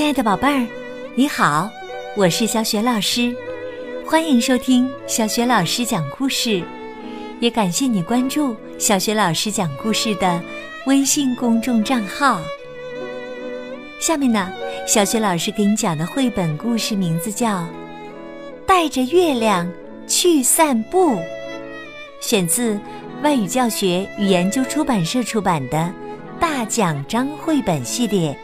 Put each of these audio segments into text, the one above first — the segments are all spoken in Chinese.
亲爱的宝贝儿，你好，我是小雪老师，欢迎收听小雪老师讲故事，也感谢你关注小雪老师讲故事的微信公众账号。下面呢，小雪老师给你讲的绘本故事名字叫《带着月亮去散步》，选自外语教学与研究出版社出版的《大奖章》绘本系列。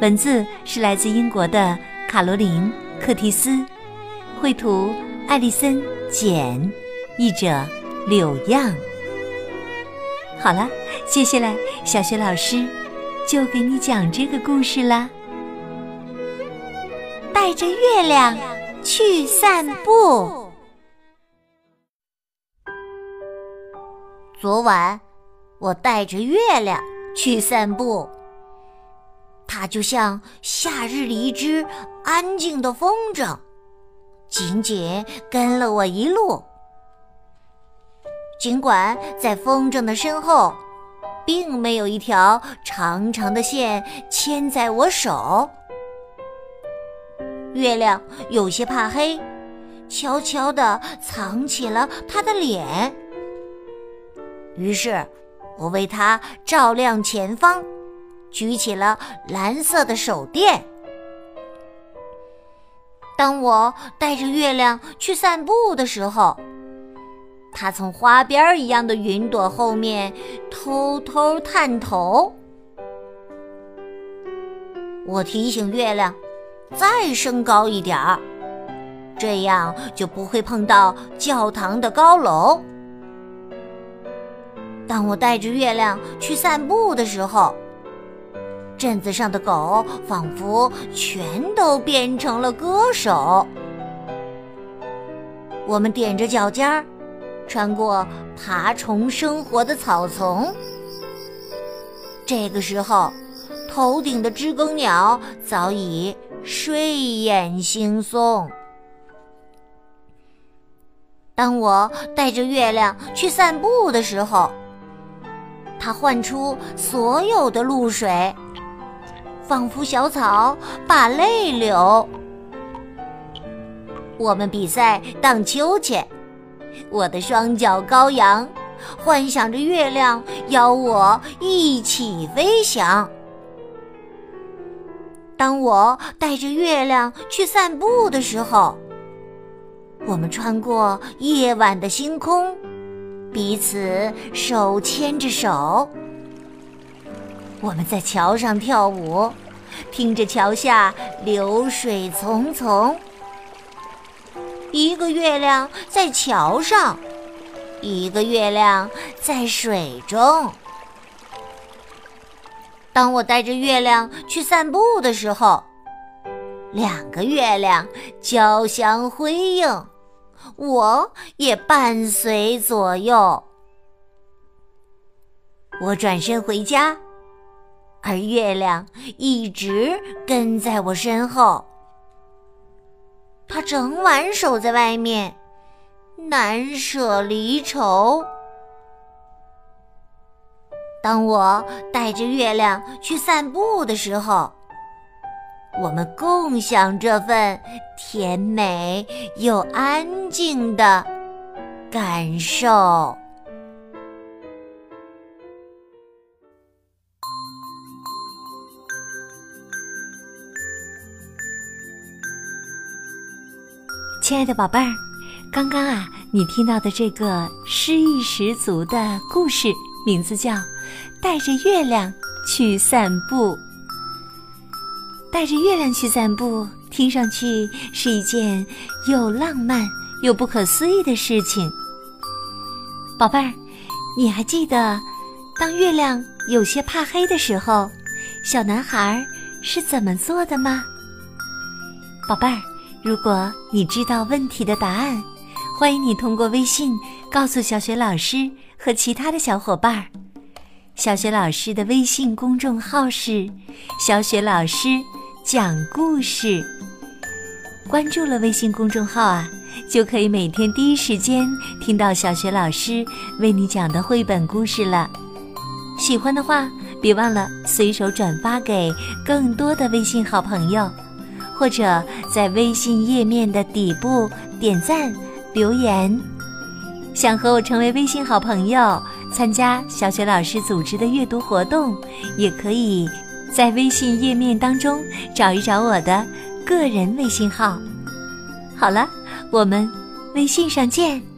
文字是来自英国的卡罗琳·克提斯，绘图艾丽森·简，译者柳样。好了，接下来小雪老师就给你讲这个故事啦。带着月亮去散步。昨晚，我带着月亮去散步。它就像夏日里一只安静的风筝，紧紧跟了我一路。尽管在风筝的身后，并没有一条长长的线牵在我手，月亮有些怕黑，悄悄地藏起了它的脸。于是，我为它照亮前方。举起了蓝色的手电。当我带着月亮去散步的时候，它从花边一样的云朵后面偷偷探头。我提醒月亮再升高一点儿，这样就不会碰到教堂的高楼。当我带着月亮去散步的时候，镇子上的狗仿佛全都变成了歌手。我们踮着脚尖儿，穿过爬虫生活的草丛。这个时候，头顶的知更鸟早已睡眼惺忪。当我带着月亮去散步的时候，它唤出所有的露水。仿佛小草把泪流。我们比赛荡秋千，我的双脚高扬，幻想着月亮邀我一起飞翔。当我带着月亮去散步的时候，我们穿过夜晚的星空，彼此手牵着手。我们在桥上跳舞，听着桥下流水淙淙。一个月亮在桥上，一个月亮在水中。当我带着月亮去散步的时候，两个月亮交相辉映，我也伴随左右。我转身回家。而月亮一直跟在我身后，它整晚守在外面，难舍离愁。当我带着月亮去散步的时候，我们共享这份甜美又安静的感受。亲爱的宝贝儿，刚刚啊，你听到的这个诗意十足的故事，名字叫《带着月亮去散步》。带着月亮去散步，听上去是一件又浪漫又不可思议的事情。宝贝儿，你还记得当月亮有些怕黑的时候，小男孩是怎么做的吗？宝贝儿。如果你知道问题的答案，欢迎你通过微信告诉小雪老师和其他的小伙伴儿。小雪老师的微信公众号是“小雪老师讲故事”。关注了微信公众号啊，就可以每天第一时间听到小雪老师为你讲的绘本故事了。喜欢的话，别忘了随手转发给更多的微信好朋友，或者在微信页面的底部点赞留言。想和我成为微信好朋友，参加小雪老师组织的阅读活动，也可以在微信页面当中找一找我的个人微信号。好了，我们微信上见。